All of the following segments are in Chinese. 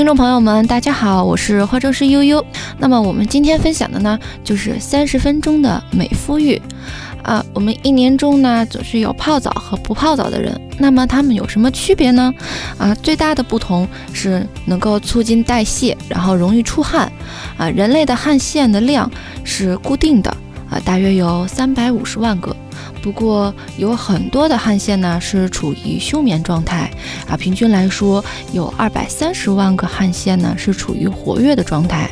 听众朋友们，大家好，我是化妆师悠悠。那么我们今天分享的呢，就是三十分钟的美肤浴。啊，我们一年中呢，总是有泡澡和不泡澡的人。那么它们有什么区别呢？啊，最大的不同是能够促进代谢，然后容易出汗。啊，人类的汗腺的量是固定的，啊，大约有三百五十万个。不过有很多的汗腺呢是处于休眠状态，啊，平均来说有二百三十万个汗腺呢是处于活跃的状态，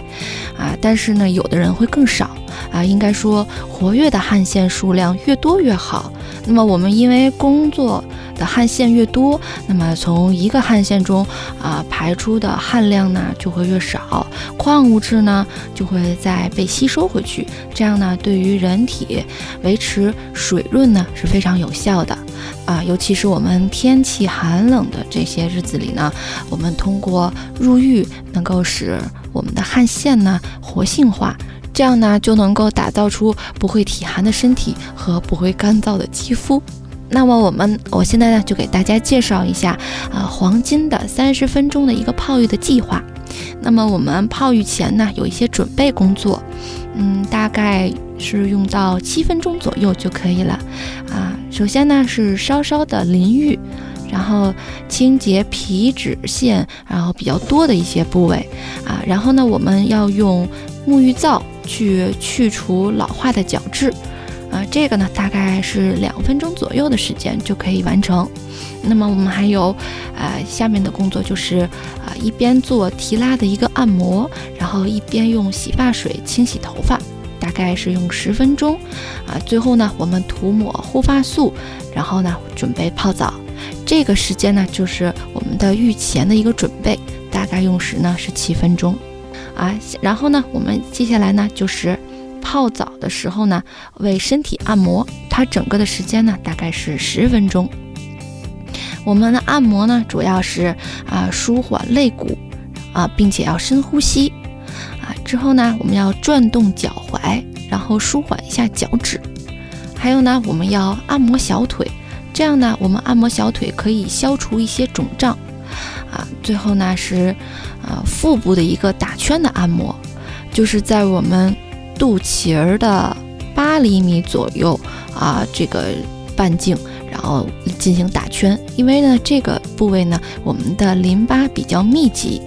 啊，但是呢有的人会更少。啊，应该说活跃的汗腺数量越多越好。那么我们因为工作的汗腺越多，那么从一个汗腺中啊排出的汗量呢就会越少，好矿物质呢就会再被吸收回去。这样呢对于人体维持水润呢是非常有效的。啊，尤其是我们天气寒冷的这些日子里呢，我们通过入浴能够使我们的汗腺呢活性化。这样呢，就能够打造出不会体寒的身体和不会干燥的肌肤。那么我们，我现在呢就给大家介绍一下啊，黄金的三十分钟的一个泡浴的计划。那么我们泡浴前呢，有一些准备工作，嗯，大概是用到七分钟左右就可以了啊。首先呢是稍稍的淋浴，然后清洁皮脂腺，然后比较多的一些部位啊。然后呢，我们要用沐浴皂。去去除老化的角质，啊，这个呢大概是两分钟左右的时间就可以完成。那么我们还有，呃，下面的工作就是，啊，一边做提拉的一个按摩，然后一边用洗发水清洗头发，大概是用十分钟。啊，最后呢我们涂抹护发素，然后呢准备泡澡。这个时间呢就是我们的浴前的一个准备，大概用时呢是七分钟。啊，然后呢，我们接下来呢就是泡澡的时候呢，为身体按摩，它整个的时间呢大概是十分钟。我们的按摩呢主要是啊舒缓肋骨啊，并且要深呼吸啊。之后呢，我们要转动脚踝，然后舒缓一下脚趾。还有呢，我们要按摩小腿，这样呢，我们按摩小腿可以消除一些肿胀啊。最后呢是。啊，腹部的一个打圈的按摩，就是在我们肚脐儿的八厘米左右啊，这个半径，然后进行打圈。因为呢，这个部位呢，我们的淋巴比较密集，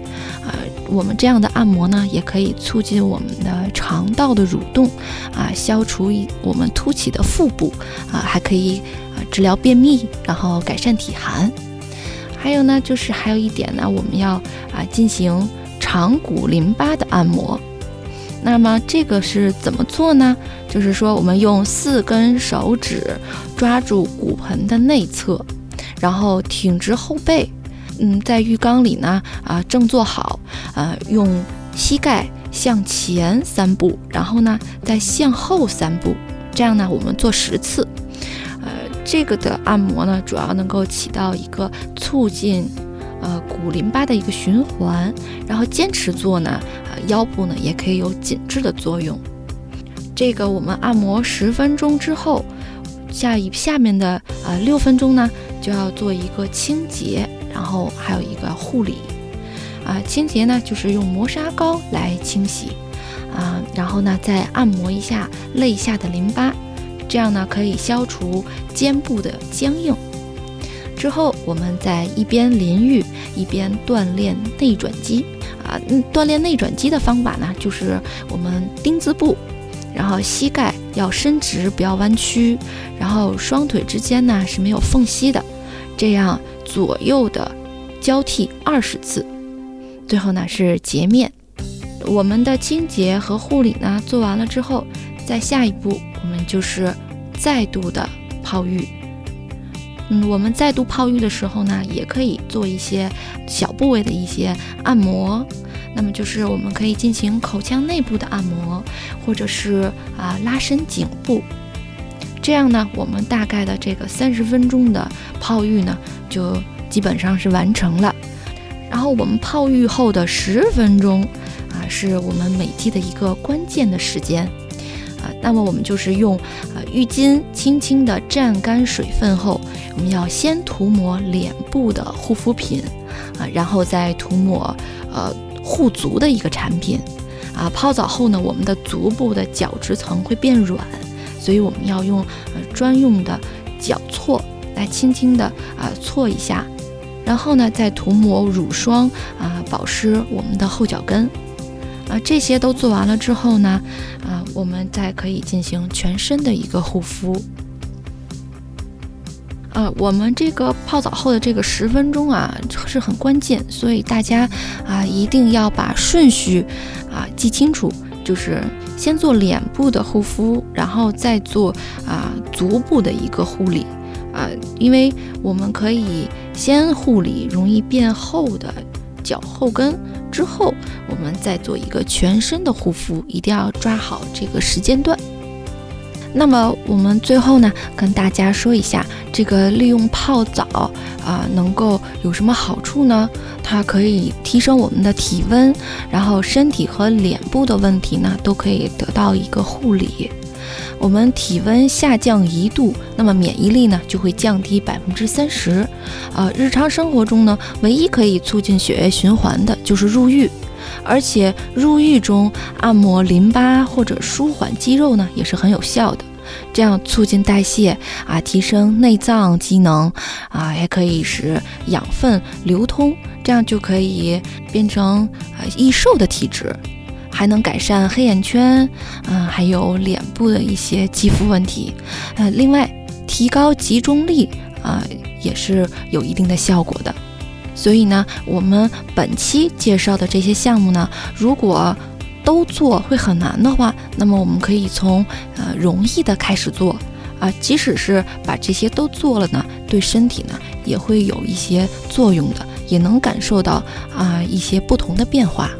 啊，我们这样的按摩呢，也可以促进我们的肠道的蠕动，啊，消除我们凸起的腹部，啊，还可以啊治疗便秘，然后改善体寒。还有呢，就是还有一点呢，我们要啊进行长骨淋巴的按摩。那么这个是怎么做呢？就是说，我们用四根手指抓住骨盆的内侧，然后挺直后背，嗯，在浴缸里呢啊正坐好，啊用膝盖向前三步，然后呢再向后三步，这样呢我们做十次。呃这个的按摩呢，主要能够起到一个促进，呃，骨淋巴的一个循环。然后坚持做呢，呃，腰部呢也可以有紧致的作用。这个我们按摩十分钟之后，下一下面的呃六分钟呢，就要做一个清洁，然后还有一个护理。啊，清洁呢就是用磨砂膏来清洗，啊，然后呢再按摩一下肋下的淋巴。这样呢，可以消除肩部的僵硬。之后，我们在一边淋浴一边锻炼内转肌啊。锻炼内转肌的方法呢，就是我们丁字步，然后膝盖要伸直，不要弯曲，然后双腿之间呢是没有缝隙的，这样左右的交替二十次。最后呢是洁面。我们的清洁和护理呢做完了之后，在下一步。我们就是再度的泡浴，嗯，我们再度泡浴的时候呢，也可以做一些小部位的一些按摩。那么就是我们可以进行口腔内部的按摩，或者是啊拉伸颈部。这样呢，我们大概的这个三十分钟的泡浴呢，就基本上是完成了。然后我们泡浴后的十分钟啊，是我们美肌的一个关键的时间。啊，那么我们就是用呃浴巾轻轻的蘸干水分后，我们要先涂抹脸部的护肤品啊，然后再涂抹呃护足的一个产品啊。泡澡后呢，我们的足部的角质层会变软，所以我们要用呃专用的脚搓来轻轻的啊搓一下，然后呢再涂抹乳霜啊，保湿我们的后脚跟。啊，这些都做完了之后呢，啊，我们再可以进行全身的一个护肤。呃，我们这个泡澡后的这个十分钟啊是很关键，所以大家啊一定要把顺序啊记清楚，就是先做脸部的护肤，然后再做啊足部的一个护理啊，因为我们可以先护理容易变厚的脚后跟。之后，我们再做一个全身的护肤，一定要抓好这个时间段。那么，我们最后呢，跟大家说一下，这个利用泡澡啊，能够有什么好处呢？它可以提升我们的体温，然后身体和脸部的问题呢，都可以得到一个护理。我们体温下降一度，那么免疫力呢就会降低百分之三十。啊，日常生活中呢，唯一可以促进血液循环的就是入浴，而且入浴中按摩淋巴或者舒缓肌肉呢也是很有效的，这样促进代谢啊，提升内脏机能啊，也可以使养分流通，这样就可以变成啊易瘦的体质。还能改善黑眼圈，嗯，还有脸部的一些肌肤问题，呃，另外提高集中力啊，也是有一定的效果的。所以呢，我们本期介绍的这些项目呢，如果都做会很难的话，那么我们可以从呃容易的开始做啊，即使是把这些都做了呢，对身体呢也会有一些作用的，也能感受到啊一些不同的变化。